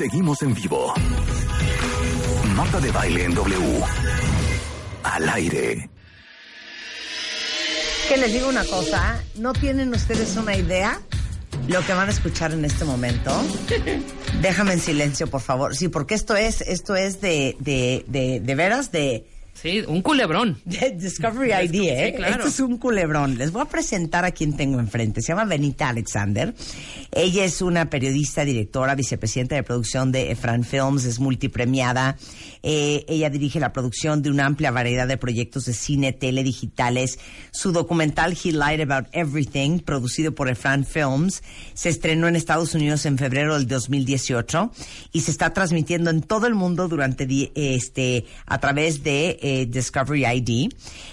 Seguimos en vivo. Marta de baile en W. Al aire. Que les digo una cosa, ¿no tienen ustedes una idea lo que van a escuchar en este momento? Déjame en silencio, por favor. Sí, porque esto es, esto es de, de, de, de veras de Sí, un culebrón. Discovery ID, ¿eh? claro. Esto es un culebrón. Les voy a presentar a quien tengo enfrente. Se llama Benita Alexander. Ella es una periodista, directora, vicepresidenta de producción de Efran Films, es multipremiada. Eh, ella dirige la producción de una amplia variedad de proyectos de cine, tele, digitales. Su documental He Lied About Everything, producido por Efran Films, se estrenó en Estados Unidos en febrero del 2018 y se está transmitiendo en todo el mundo durante este a través de eh, Discovery ID.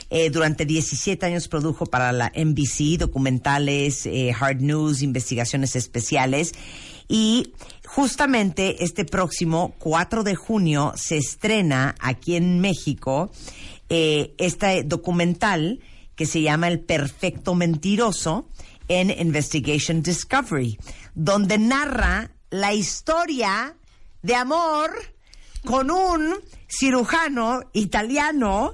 Eh, durante 17 años produjo para la NBC documentales, eh, hard news, investigaciones especiales y justamente este próximo 4 de junio se estrena aquí en México eh, este documental que se llama El Perfecto Mentiroso en Investigation Discovery, donde narra la historia de amor con un cirujano italiano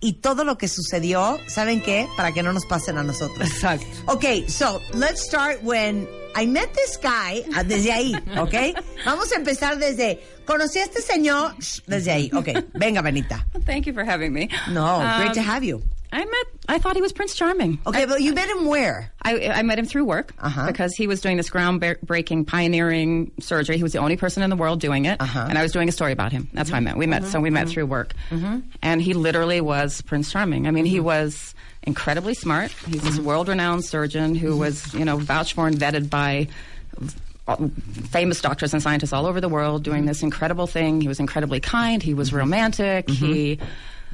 y todo lo que sucedió, ¿saben qué? Para que no nos pasen a nosotros. Exacto. Okay, so let's start when I met this guy, ah, desde ahí, ¿ok? Vamos a empezar desde, conocí a este señor, desde ahí, ok. Venga, Benita. Thank you for having me. No, great to Um, have you. I met. I thought he was Prince Charming. Okay, but you met him where? I, I met him through work Uh-huh. because he was doing this groundbreaking, pioneering surgery. He was the only person in the world doing it, Uh-huh. and I was doing a story about him. That's how I met. We met, mm-hmm. so we met mm-hmm. through work, mm-hmm. and he literally was Prince Charming. I mean, he was incredibly smart. He's this world-renowned surgeon who was, you know, vouched for and vetted by famous doctors and scientists all over the world doing this incredible thing. He was incredibly kind. He was romantic. He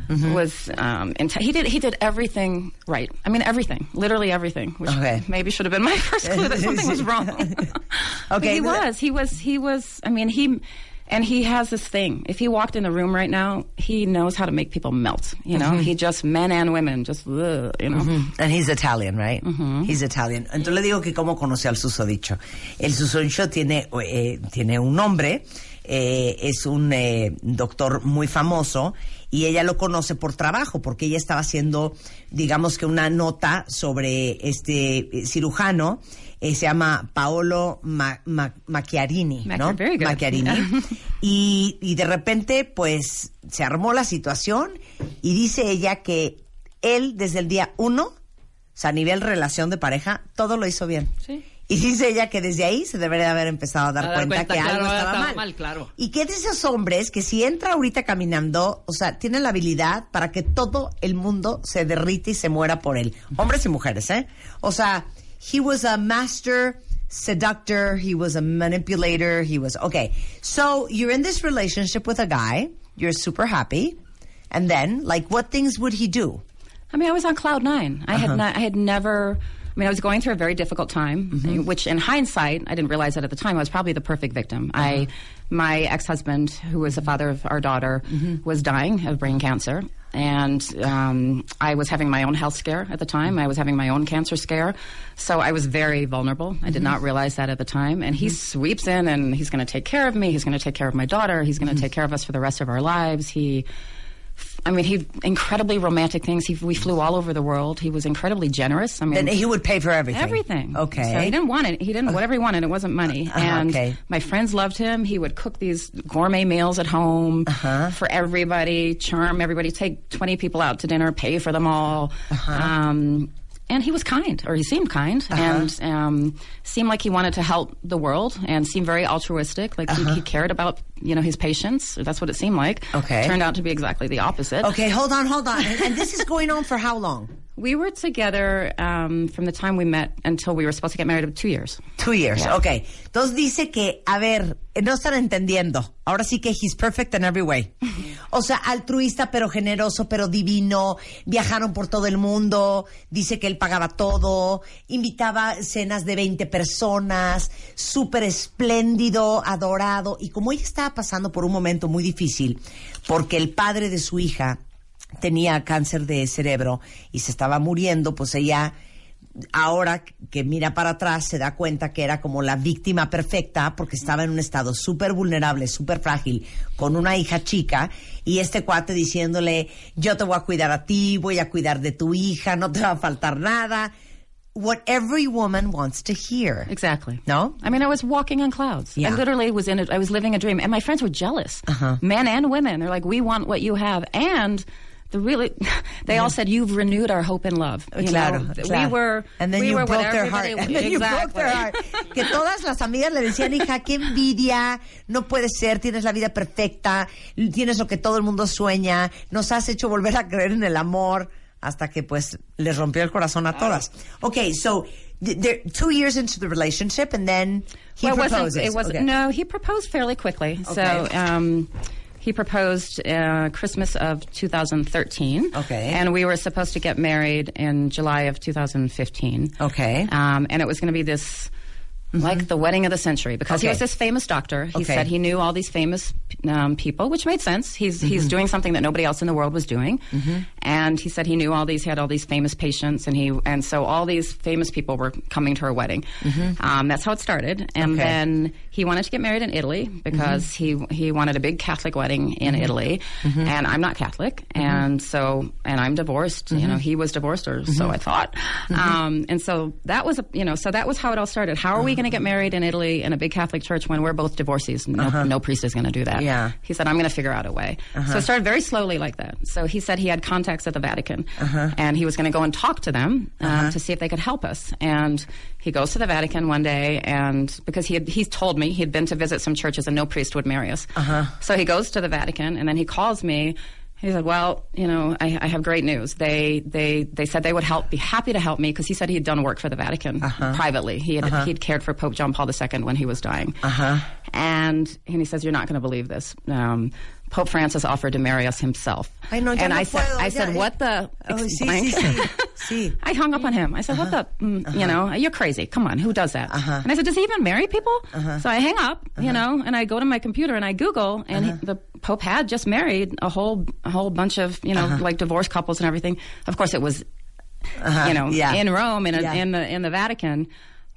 was um, inte- he did he did everything right. I mean everything, literally everything. Which Okay. maybe should have been my first clue that something was wrong. But Okay, he was. He was. He was. I mean he. And he has this thing. If he walked in the room right now, he knows how to make people melt. You know, he just men and women just ugh, you know. And he's Italian, right? He's Italian. Entonces le digo que cómo conoció al susodicho. El susodicho tiene, eh, tiene un nombre, eh, es un eh, doctor muy famoso y ella lo conoce por trabajo porque ella estaba haciendo, digamos que una nota sobre este eh, cirujano. eh, se llama Paolo Ma- Ma- Macchiarini, Macchi- ¿no? Macchiarini. y, y de repente, pues, se armó la situación y dice ella que él desde el día uno, o sea, a nivel relación de pareja, todo lo hizo bien. Sí. Y dice ella que desde ahí se debería haber empezado a dar, A dar cuenta, cuenta, que claro, algo estaba, estaba mal. mal, claro. Y que de esos hombres que si entra ahorita caminando, o sea, tiene la habilidad para que todo el mundo se derrite y se muera por él. Hombres y mujeres, ¿eh? O sea, he was a master seductor, he was a manipulator, he was, okay. So you're in this relationship with a guy, you're super happy, and then, like, what things would he do? I mean, I was on cloud nine. I had not, I had never. I mean, I was going through a very difficult time, mm-hmm. which, in hindsight, I didn't realize that at the time. I was probably the perfect victim. I, uh-huh. my ex-husband, who was the father of our daughter, mm-hmm. was dying of brain cancer, and um, I was having my own health scare at the time. Mm-hmm. I was having my own cancer scare, so I was very vulnerable. I did not realize that at the time. And he sweeps in, and he's going to take care of me. He's going to take care of my daughter. He's going to take care of us for the rest of our lives. He I mean, he incredibly romantic things. He, we flew all over the world. He was incredibly generous. I mean, Then he would pay for everything. everything. Okay. So he didn't want it. He didn't whatever he wanted. It wasn't money. Uh-huh, and okay. my friends loved him. He would cook these gourmet meals at home Uh-huh. for everybody, charm everybody, take twenty people out to dinner, pay for them all. Uh-huh. Um, and he was kind, or he seemed kind, Uh-huh. and um, seemed like he wanted to help the world, and seemed very altruistic. Like he, he cared about you know his patients. That's what it seemed like. Uh-huh. Okay. Turned out to be exactly the opposite. Okay, hold on, hold on. And, and this is going on for how long? We were together um, from the time we met until we were supposed to get married. Two years. Two years, Yeah. ok. Entonces dice que, a ver, no están entendiendo. Ahora sí que he's perfect in every way. O sea, altruista, pero generoso, pero divino. Viajaron por todo el mundo. Dice que él pagaba todo. Invitaba cenas de 20 personas. Súper espléndido, adorado. Y como ella estaba pasando por un momento muy difícil, porque el padre de su hija tenía cáncer de cerebro y se estaba muriendo, pues ella ahora que mira para atrás se da cuenta que era como la víctima perfecta porque estaba en un estado súper vulnerable, súper frágil, con una hija chica y este cuate diciéndole, yo te voy a cuidar a ti, voy a cuidar de tu hija, no te va a faltar nada. What every woman wants to hear. Exactly. No? I mean, I was walking on clouds. Yeah. I literally was in it. I was living a dream, and my friends were jealous. Uh-huh. Men and women. They're like, "We want what you have," and the really, they all said, "You've renewed our hope and love." You claro, know, claro. we were, and then we you were broke their heart. everybody- And then you broke their heart. Exactly. Que todas las amigas le decían, hija, qué envidia, no puede ser, tienes la vida perfecta, tienes lo que todo el mundo sueña, nos has hecho volver a creer en el amor, hasta que pues les rompió el corazón a todas. Okay, so th- they're two years into the relationship and then he well, it proposes. wasn't. It wasn't. Okay. No, he proposed fairly quickly. So Okay. um, he proposed uh, Christmas of 2013. Okay. And we were supposed to get married in July of 2015. Okay. Um, and it was going to be this. Like the wedding of the century, because he was this famous doctor. He Okay. said he knew all these famous um, people, which made sense. He's Mm-hmm. he's doing something that nobody else in the world was doing, and he said he knew all these. He had all these famous patients, and he and so all these famous people were coming to her wedding. Um, that's how it started, and Mm-hmm. Okay. then he wanted to get married in Italy because he he wanted a big Catholic wedding in Mm-hmm. Italy, and I'm not Catholic, and so and I'm divorced. You Mm-hmm. know, he was divorced, or so I thought, um, and so that was a, you know so that was how it all started. How are we going to get married in Italy in a big Catholic church when we're both divorcees? No, no priest is going to do that. Uh-huh. Yeah. He said, I'm going to figure out a way. So it started very slowly like that. So he said he had contacts at the Vatican Uh-huh. and he was going to go and talk to them um, to see if they could help us. And he goes to the Vatican one day and because he had, he's told me he'd been to visit some churches and no priest would marry us. Uh-huh. So he goes to the Vatican and then he calls me. He said, "Well, you know, I, I have great news. They they they said they would help, be happy to help me because he said he had done work for the Vatican Uh-huh. privately. He had he'd cared for Pope John Paul II when he was dying. Uh-huh. And and he says, "You're not going to believe this." Um, Pope Francis offered to marry us himself. No, ya and I said, puedo, I said, ya. what the? Oh, sí, blank? sí, sí, sí. I hung up on him. I said, what the? Mm, You know, you're crazy. Come on, who does that? Uh-huh. And I said, does he even marry people? So I hang up, you know, and I go to my computer and I Google, and Uh-huh. he, the Pope had just married a whole a whole bunch of you know Uh-huh. like divorced couples and everything. Of course, it was you know, Yeah. in Rome, in, a, Yeah. in the in the Vatican.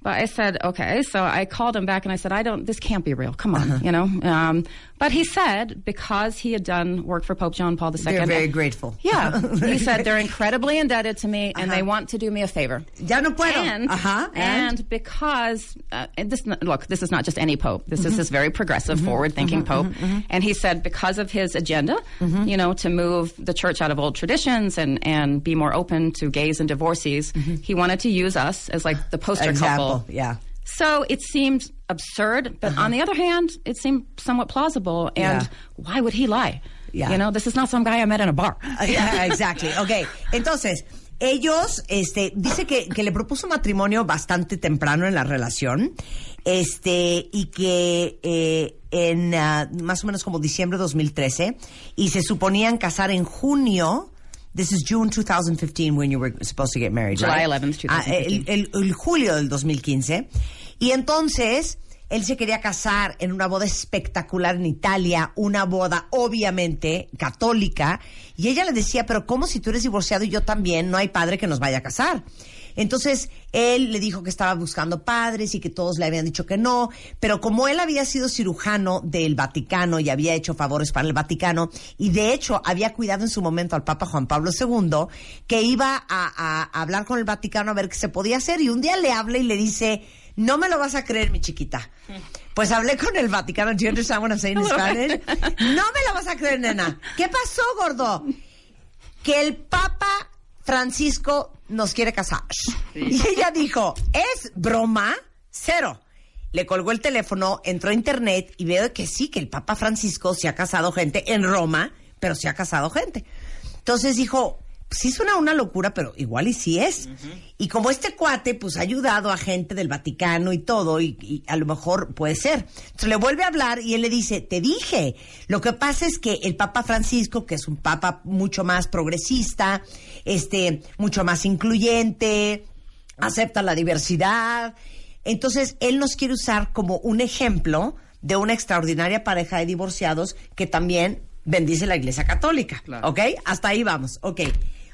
But I said, okay. So I called him back and I said, I don't. This can't be real. Come on, Uh-huh. you know. Um, but he said because he had done work for Pope John Paul II. They're very grateful. Yeah, he said they're incredibly indebted to me and they uh-huh. want to do me a favor. Ya no puedo. And, uh-huh. Ajá, and because uh, and this look, this is not just any pope. This is mm-hmm. this very progressive, mm-hmm. forward-thinking mm-hmm. pope. And he said because of his agenda, you know, to move the church out of old traditions and and be more open to gays and divorcees, he wanted to use us as like the poster Example, couple. yeah. So it seemed absurd, but on the other hand, it seemed somewhat plausible. And Yeah. why would he lie? Yeah. You know, this is not some guy I met in a bar. Yeah, exactly. Ok. Entonces, ellos, este, dice que, que le propuso matrimonio bastante temprano en la relación, este, y que eh, en ah, más o menos como diciembre de 2013, y se suponían casar en junio. This is June 2015 when you were supposed to get married, July right? 11th, Ah, el, 2015. el- el julio del 2015. Y entonces, él se quería casar en una boda espectacular en Italia, una boda obviamente católica, y ella le decía, pero ¿cómo si tú eres divorciado y yo también? No hay padre que nos vaya a casar. Entonces, él le dijo que estaba buscando padres y que todos le habían dicho que no, pero como él había sido cirujano del Vaticano y había hecho favores para el Vaticano, y de hecho había cuidado en su momento al Papa Juan Pablo II, que iba a, a- a hablar con el Vaticano a ver qué se podía hacer, y un día le habla y le dice, no me lo vas a creer, mi chiquita. Pues hablé con el Vaticano. Do you understand what I'm saying in Spanish? No me lo vas a creer, nena. ¿Qué pasó, gordo? Que el Papa Francisco nos quiere casar. Y ella dijo, ¿es broma? Cero. Le colgó el teléfono, entró a internet y veo que sí, que el Papa Francisco se ha casado gente en Roma, pero se ha casado gente. Entonces dijo, sí suena una locura, pero igual y sí es. Y como este cuate, pues ha ayudado a gente del Vaticano y todo, y, y a lo mejor puede ser. Entonces le vuelve a hablar y él le dice, te dije, lo que pasa es que el Papa Francisco, que es un papa mucho más progresista, este, mucho más incluyente, acepta la diversidad. Entonces, él nos quiere usar como un ejemplo de una extraordinaria pareja de divorciados que también bendice la Iglesia Católica. Claro. ¿Ok? Hasta ahí vamos. Ok.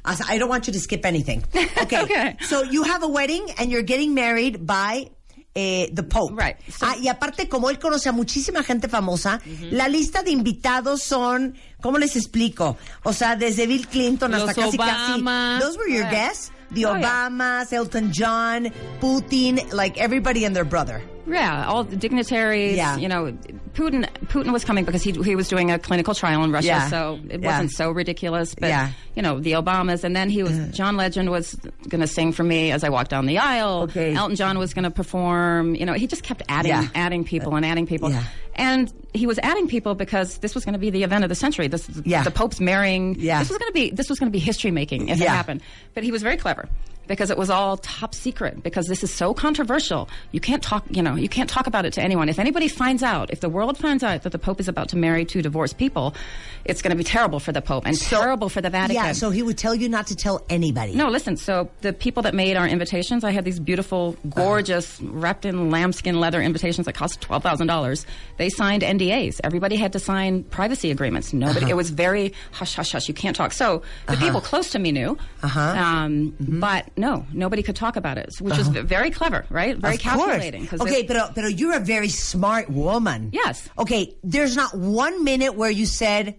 I don't want you to skip anything. Okay. Okay. So you have a wedding and you're getting married by eh, the Pope. Right. So- ah, y aparte, como él conoce a muchísima gente famosa, la lista de invitados son, ¿cómo les explico? O sea, desde Bill Clinton hasta casi Obama. casi. Those were your Right. guests? The Oh, yeah. Obamas, Elton John, Putin, like everybody and their brother. Yeah, all the dignitaries. Yeah. You know, Putin. Putin was coming because he he was doing a clinical trial in Russia, Yeah. so it Yeah. wasn't so ridiculous. But Yeah. you know, the Obamas, and then he was mm. John Legend was going to sing for me as I walked down the aisle. Okay. Elton John was going to perform. You know, he just kept adding adding people and adding people. Yeah. And he was adding people because this was going to be the event of the century. This Yeah. the Pope's marrying. Yeah. This was going to be this was going to be history making if it happened. But he was very clever because it was all top secret because this is so controversial. You can't talk, you know, you can't talk about it to anyone. If anybody finds out, if the world finds out that the Pope is about to marry two divorced people, it's going to be terrible for the Pope and terrible for the Vatican. Yeah, so he would tell you not to tell anybody. No, listen. So the people that made our invitations, I had these beautiful, uh-huh. gorgeous, wrapped in lambskin leather invitations that cost twelve thousand dollars. They signed NDAs. Everybody had to sign privacy agreements. Nobody. It was very hush, hush, hush. You can't talk. So the people close to me knew, Uh-huh. um, but no, nobody could talk about it, which was very clever, right? Very Of calculating. Okay, pero, pero you're a very smart woman. Yes. Okay, there's not one minute where you said,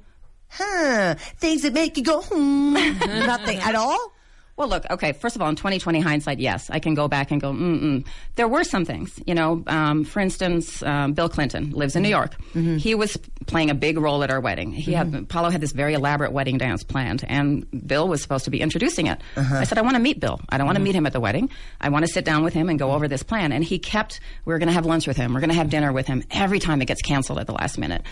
huh, things that make you go, hmm, nothing at all? Well, look, okay, first of all, in 2020 hindsight, yes, I can go back and go, mm-mm. There were some things, you know, um, for instance, um, Bill Clinton lives in New York. Mm-hmm. He was playing a big role at our wedding. He had, mm-hmm. Paolo had this very elaborate wedding dance planned, and Bill was supposed to be introducing it. Uh-huh. I said, I want to meet Bill. I don't want to mm-hmm. meet him at the wedding. I want to sit down with him and go over this plan. And he kept, we are going to have lunch with him. We're going to have dinner with him every time it gets canceled at the last minute.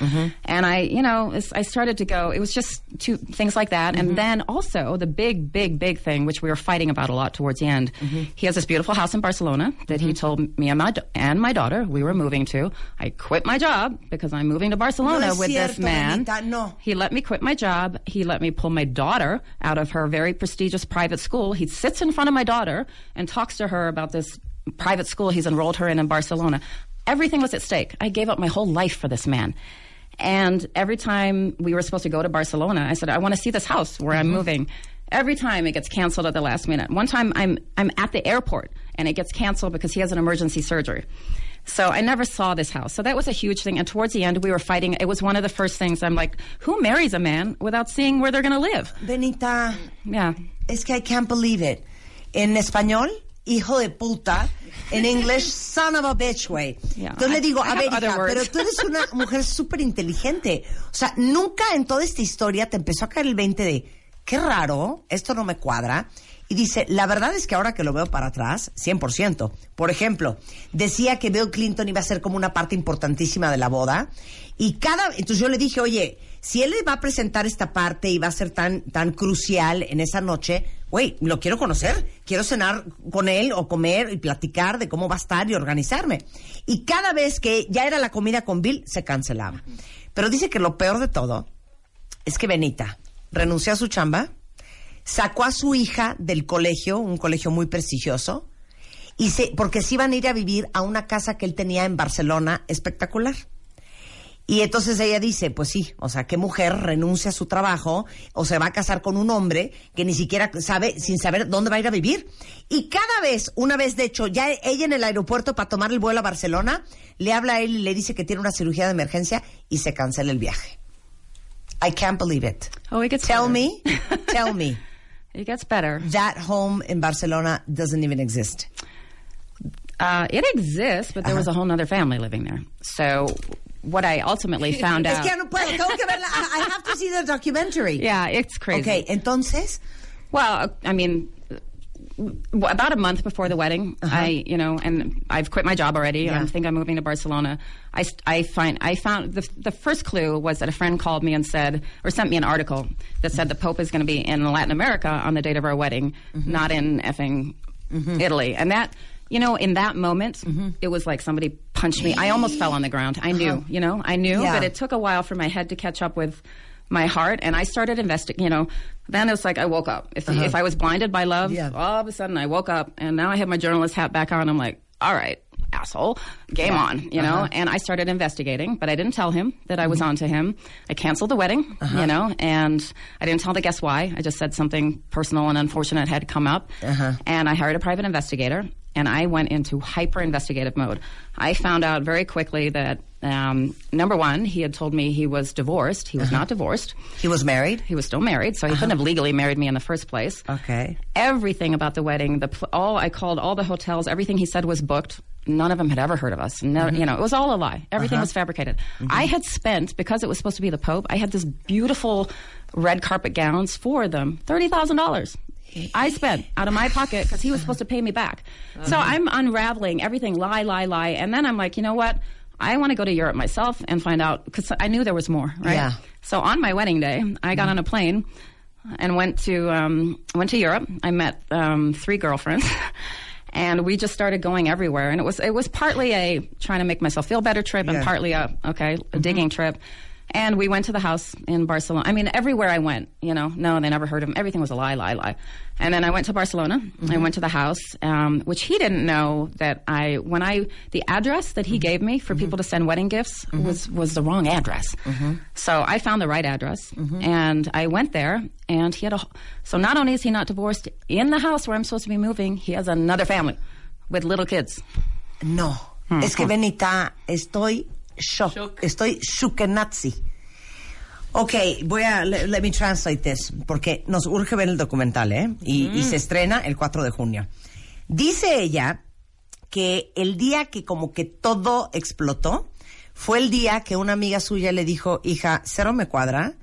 And I, you know, I started to go, it was just two things like that. And then also the big, big, big thing, which we were fighting about a lot towards the end. Mm-hmm. He has this beautiful house in Barcelona that he mm-hmm. told me and my, and my daughter we were moving to. I quit my job because I'm moving to Barcelona No with this man. Anita, no. He let me quit my job. He let me pull my daughter out of her very prestigious private school. He sits in front of my daughter and talks to her about this private school he's enrolled her in in Barcelona. Everything was at stake. I gave up my whole life for this man. And every time we were supposed to go to Barcelona, I said, I want to see this house where I'm mm-hmm. moving. Every time it gets canceled at the last minute. One time I'm I'm at the airport and it gets canceled because he has an emergency surgery. So I never saw this house. So that was a huge thing. And towards the end, we were fighting. It was one of the first things. I'm like, who marries a man without seeing where they're going to live? Benita, Yeah. es que I can't believe it. In español, hijo de puta. In English, son of a bitch, güey. Yeah, Entonces le I- digo, I a have ver, other hija, words. pero tú eres una mujer súper inteligente. O sea, nunca en toda esta historia te empezó a caer el 20 de, qué raro, esto no me cuadra. Y dice, la verdad es que ahora que lo veo para atrás, 100%. Por ejemplo, decía que Bill Clinton iba a ser como una parte importantísima de la boda. Y cada, entonces yo le dije, oye, si él va a presentar esta parte y va a ser tan, tan crucial en esa noche, güey, lo quiero conocer, quiero cenar con él o comer y platicar de cómo va a estar y organizarme. Y cada vez que ya era la comida con Bill, se cancelaba. Pero dice que lo peor de todo es que Benita renunció a su chamba, sacó a su hija del colegio, un colegio muy prestigioso, y se, porque se iban a ir a vivir a una casa que él tenía en Barcelona espectacular. Y entonces ella dice, pues sí, o sea, ¿qué mujer renuncia a su trabajo o se va a casar con un hombre que ni siquiera sabe, sin saber dónde va a ir a vivir? Y cada vez, una vez de hecho, ya ella en el aeropuerto para tomar el vuelo a Barcelona, le habla a él y le dice que tiene una cirugía de emergencia y se cancela el viaje. I can't believe it. Oh, it gets Tell better. me, tell me, It gets better. that home in Barcelona doesn't even exist. Uh, it exists, but there was a whole other family living there. So what I ultimately found Es out. que ya no puedo, tengo que verla. I I have to see the documentary. Yeah, it's crazy. Okay, entonces, Well, I mean, about a month before the wedding, I, you know, and I've quit my job already. Uh-huh. Yeah. I think I'm moving to Barcelona. I, I find, I found the, the first clue was that a friend called me and said, or sent me an article that said the Pope is going to be in Latin America on the date of our wedding, Mm-hmm. not in effing Italy. And that, you know, in that moment, Mm-hmm. it was like somebody punched me. I almost fell on the ground. I knew, you know, I knew, Uh-huh. Yeah. but it took a while for my head to catch up with my heart and I started investing, you know, then it was like I woke up. If, uh-huh. if I was blinded by love, Uh-huh. Yeah. all of a sudden I woke up and now I have my journalist hat back on. I'm like, all right, asshole. Game on, you know. Uh-huh. And I started investigating, but I didn't tell him that I was mm-hmm. onto him. I canceled the wedding, uh-huh. you know, and I didn't tell the guests why. I just said something personal and unfortunate had come up, and I hired a private investigator. And I went into hyper investigative mode. I found out very quickly that um, number one, he had told me he was divorced. He was uh-huh. not divorced. He was married. He was still married, so he couldn't uh-huh. have legally married me in the first place. Okay. Everything about the wedding, the pl- all I called all the hotels, everything he said was booked. None of them had ever heard of us. No, mm-hmm. You know, it was all a lie. Everything uh-huh. was fabricated. Mm-hmm. I had spent because it was supposed to be the Pope. I had this beautiful red carpet gowns for them, thirty thousand dollars. I spent out of my pocket because he was supposed to pay me back. So I'm unraveling everything, lie, lie, lie, and then I'm like, you know what? I want to go to Europe myself and find out because I knew there was more. Right. Yeah. So on my wedding day, I got on a plane and went to um, went to Europe. I met um, three girlfriends. And we just started going everywhere, and it was it was partly a trying to make myself feel better trip, and partly a okay a digging trip. And we went to the house in Barcelona. I mean, everywhere I went, you know, no, they never heard of him. Everything was a lie, lie, lie. And then I went to Barcelona. I mm-hmm. went to the house, um, which he didn't know that I, when I, the address that he mm-hmm. gave me for people mm-hmm. to send wedding gifts was, was the wrong address. So I found the right address and I went there and he had a, so not only is he not divorced in the house where I'm supposed to be moving, he has another family with little kids. No. Hmm. Es que hmm. Benita, estoy shock. Shock. Estoy shukenazi. Ok, voy a let, let me translate this porque nos urge ver el documental, ¿eh? Y, y se estrena el 4 de junio. Dice ella que el día que como que todo explotó fue el día que una amiga suya le dijo, hija, cero me cuadra,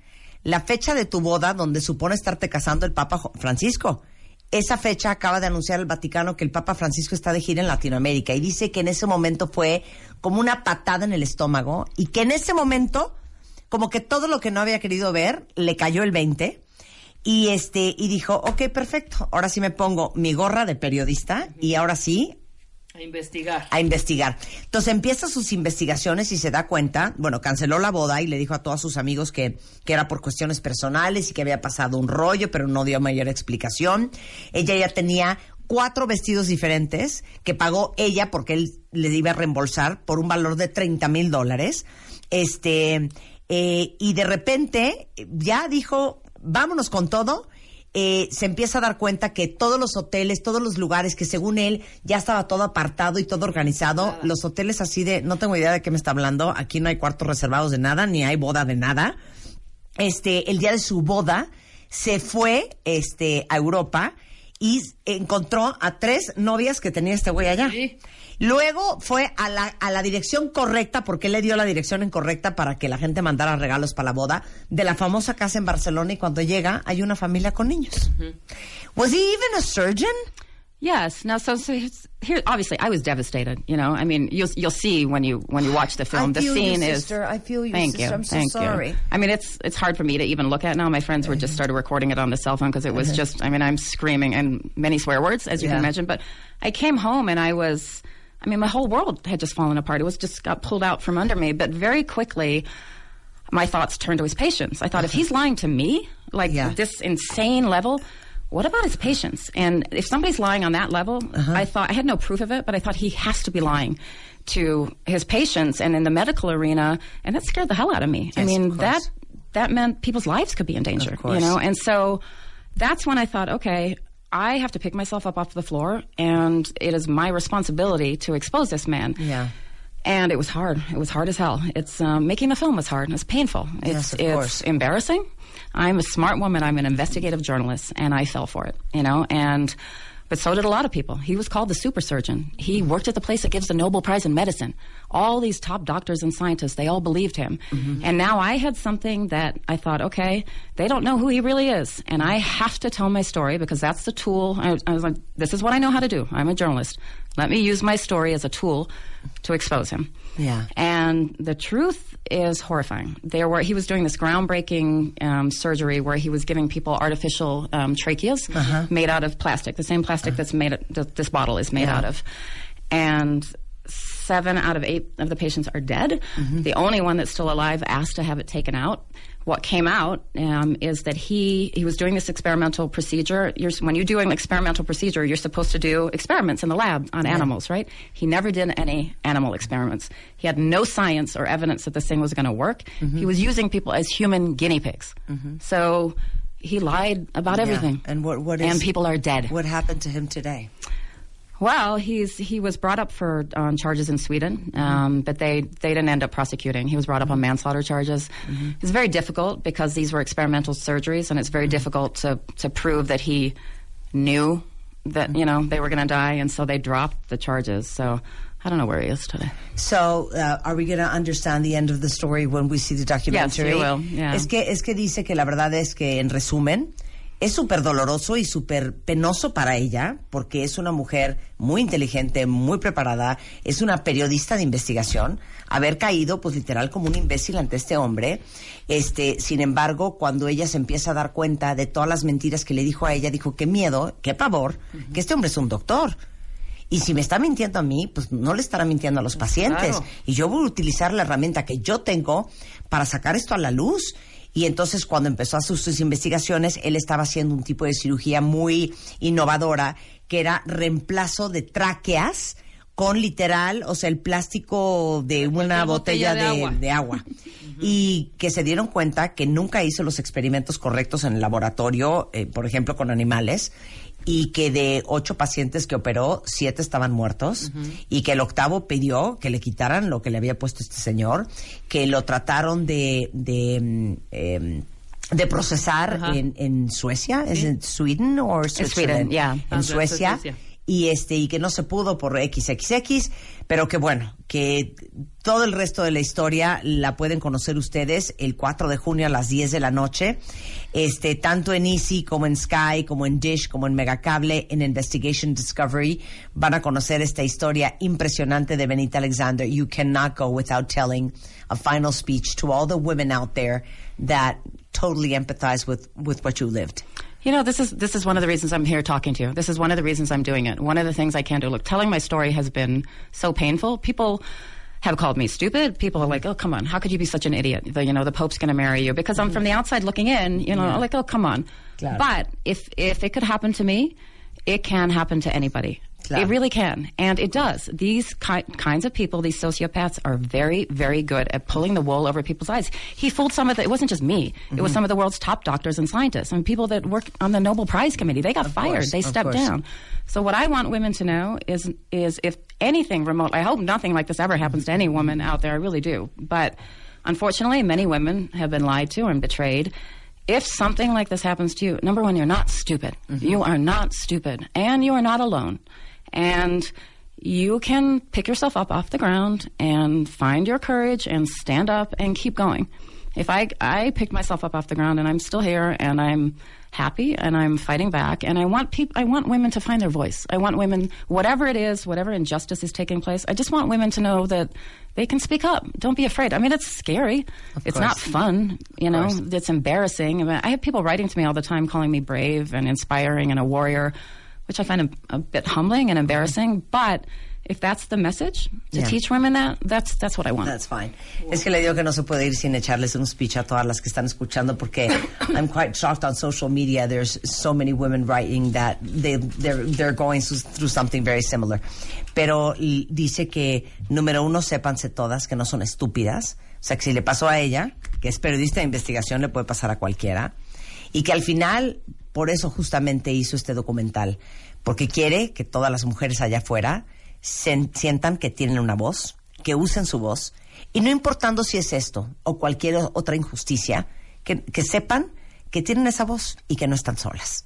la fecha de tu boda donde supone estarte casando el Papa Francisco. Esa fecha acaba de anunciar el Vaticano que el Papa Francisco está de gira en Latinoamérica y dice que en ese momento fue como una patada en el estómago y que en ese momento como que todo lo que no había querido ver le cayó el 20 y este y dijo, ok, perfecto, ahora sí me pongo mi gorra de periodista y ahora sí A investigar. a investigar. Entonces empieza sus investigaciones y se da cuenta, bueno, canceló la boda y le dijo a todos sus amigos que, que era por cuestiones personales y que había pasado un rollo, pero no dio mayor explicación. Ella ya tenía cuatro vestidos diferentes que pagó ella porque él le iba a reembolsar por un valor de 30 mil dólares. Este, eh, y de repente ya dijo, vámonos con todo eh, se empieza a dar cuenta que todos los hoteles, todos los lugares que según él ya estaba todo apartado y todo organizado, los hoteles así de, no tengo idea de qué me está hablando, aquí no hay cuartos reservados de nada, ni hay boda de nada. Este, el día de su boda se fue este, a Europa y encontró a tres novias que tenía este güey allá. Sí. Luego fue a la, a la dirección correcta, porque él le dio la dirección incorrecta para que la gente mandara regalos para la boda, de la famosa casa en Barcelona y cuando llega hay una familia con niños. Was he even a surgeon? Yes. Now, so, so here, obviously, I was devastated. You know, I mean, you'll you'll see when you when you watch the film. I the feel you, scene is. sister. I feel you, Thank sister. you. I'm so Thank sorry. you. I mean, it's it's hard for me to even look at now. My friends were just mm-hmm. started recording it on the cell phone because it was mm-hmm. just. I mean, I'm screaming and many swear words, as you Yeah. can imagine. But I came home and I was. I mean, my whole world had just fallen apart. It was just got pulled out from under me. But very quickly, my thoughts turned to his patients. I thought, if uh-huh. he's lying to me, like Yeah. this insane level, what about his patients? And if somebody's lying on that level, Uh-huh. I thought I had no proof of it, but I thought he has to be lying to his patients and in the medical arena, and that scared the hell out of me. I mean, that that meant people's lives could be in danger, you know. And so that's when I thought, okay. I have to pick myself up off the floor, and it is my responsibility to expose this man. Yeah. And it was hard. It was hard as hell. It's um, making the film was hard. and It's painful. It's Yes, of it's embarrassing. I'm a smart woman. I'm an investigative journalist, and I fell for it. You know, and but so did a lot of people. He was called the super surgeon. He worked at the place that gives the Nobel Prize in medicine. All these top doctors and scientists, they all believed him. And now I had something that I thought, okay, they don't know who he really is, and I have to tell my story because that's the tool. I, I was like, this is what I know how to do. I'm a journalist. Let me use my story as a tool to expose him. Yeah. And the truth is horrifying. There were he was doing this groundbreaking um, surgery where he was giving people artificial um, tracheas made out of plastic, the same plastic that's made that this bottle is made Yeah. out of. And seven out of eight of the patients are dead. Mm-hmm. The only one that's still alive asked to have it taken out. What came out um, is that he he was doing this experimental procedure. You're, when you do an experimental procedure, you're supposed to do experiments in the lab on animals, right? He never did any animal experiments. He had no science or evidence that this thing was going to work. Mm-hmm. He was using people as human guinea pigs. Mm-hmm. So he lied about everything. And what what is and people are dead. What happened to him today? Well, he's he was brought up for on charges in Sweden, um, but they they didn't end up prosecuting. He was brought up on manslaughter charges. It's very difficult because these were experimental surgeries, and it's very difficult to to prove that he knew that you know they were going to die, and so they dropped the charges. So I don't know where he is today. So, uh, are we going to understand the end of the story when we see the documentary? Yes, you will, yeah. Es que es que dice que la verdad es que en resumen es súper doloroso y súper penoso para ella porque es una mujer muy inteligente, muy preparada, es una periodista de investigación, haber caído pues literal como un imbécil ante este hombre. Este, sin embargo, cuando ella se empieza a dar cuenta de todas las mentiras que le dijo a ella, dijo qué miedo, qué pavor, que este hombre es un doctor. Y si me está mintiendo a mí, pues no le estará mintiendo a los pacientes. Claro. Y yo voy a utilizar la herramienta que yo tengo para sacar esto a la luz. Y entonces cuando empezó a hacer sus investigaciones, él estaba haciendo un tipo de cirugía muy innovadora, que era reemplazo de tráqueas con literal, o sea, el plástico de una botella, botella de de, agua. de agua. Y que se dieron cuenta que nunca hizo los experimentos correctos en el laboratorio, eh, por ejemplo, con animales, y que de ocho pacientes que operó, siete estaban muertos, y que el octavo pidió que le quitaran lo que le había puesto este señor, que lo trataron de, de, em, de procesar en, en Suecia, ¿es en Sweden o Sweden, yeah. En Suecia. Suecia. Y este y que no se pudo por XXX, pero que bueno, que todo el resto de la historia la pueden conocer ustedes el 4 de junio a las 10 de la noche. Este, tanto en Easy como en Sky, como en Dish, como en Megacable, en Investigation Discovery, van a conocer esta historia impresionante de Benita Alexander. You cannot go without telling a final speech to all the women out there that totally empathize with, with what you lived. You know, this is this is one of the reasons I'm here talking to you. This is one of the reasons I'm doing it. One of the things I can do. Look, telling my story has been so painful. People have called me stupid. People are like, "Oh, come on, how could you be such an idiot?" The, you know, the Pope's going to marry you because I'm mm-hmm. from the outside looking in. You know, like, "Oh, come on." Claro. But if if it could happen to me, it can happen to anybody. It really can, and it does. These ki- kinds of people, these sociopaths, are very, very good at pulling the wool over people's eyes. He fooled some of the. It wasn't just me. It Mm-hmm. was some of the world's top doctors and scientists, and people that work on the Nobel Prize committee. They got fired. course, they stepped down. So what I want women to know is is if anything remote. I hope nothing like this ever happens to any woman out there. I really do. But unfortunately, many women have been lied to and betrayed. If something like this happens to you, number one, you're not stupid. You are not stupid, and you are not alone. And you can pick yourself up off the ground and find your courage and stand up and keep going. If I I picked myself up off the ground and I'm still here and I'm happy and I'm fighting back and I want people I want women to find their voice. I want women whatever it is, whatever injustice is taking place, I just want women to know that they can speak up. Don't be afraid. I mean it's scary. Of it's not fun, you know. course. It's embarrassing. I, mean, I have people writing to me all the time calling me brave and inspiring and a warrior, which I find a, a bit humbling and embarrassing, but if that's the message to Yeah. teach women that, that's that's what I want. That's fine. Es que le digo que no se puede ir sin echarles un speech a todas las que están escuchando porque I'm quite shocked on social media. There's so many women writing that they they're they're going through something very similar. Pero dice que número uno sépanse todas que no son estúpidas. O sea que si le pasó a ella, que es periodista de investigación, le puede pasar a cualquiera. Y que al final por eso justamente hizo este documental, porque quiere que todas las mujeres allá afuera se- sientan que tienen una voz, que usen su voz, y no importando si es esto o cualquier otra injusticia, que, que sepan que tienen esa voz y que no están solas.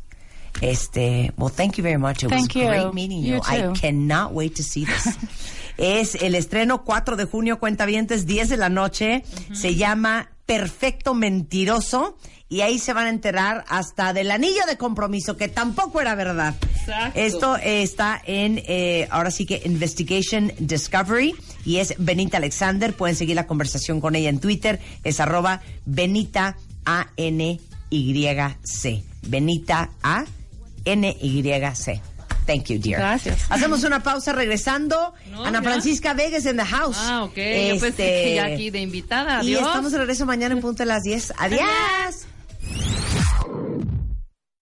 Este, well, thank you very much. It Thank was you. great meeting you. You I cannot wait to see this. es el estreno 4 de junio, cuentavientes, 10 de la noche. Se llama Perfecto Mentiroso. Y ahí se van a enterar hasta del anillo de compromiso, que tampoco era verdad. Exacto. Esto está en, eh, ahora sí que Investigation Discovery. Y es Benita Alexander. Pueden seguir la conversación con ella en Twitter. Es arroba Benita A-N-Y-C. Benita A-N-Y-C. Thank you, dear. Gracias. Hacemos una pausa regresando. No, Ana. Francisca Vegas en the house. Ah, ok. Yo pensé que ya aquí de invitada. Y Adiós. estamos de regreso mañana en punto de las 10. Adiós.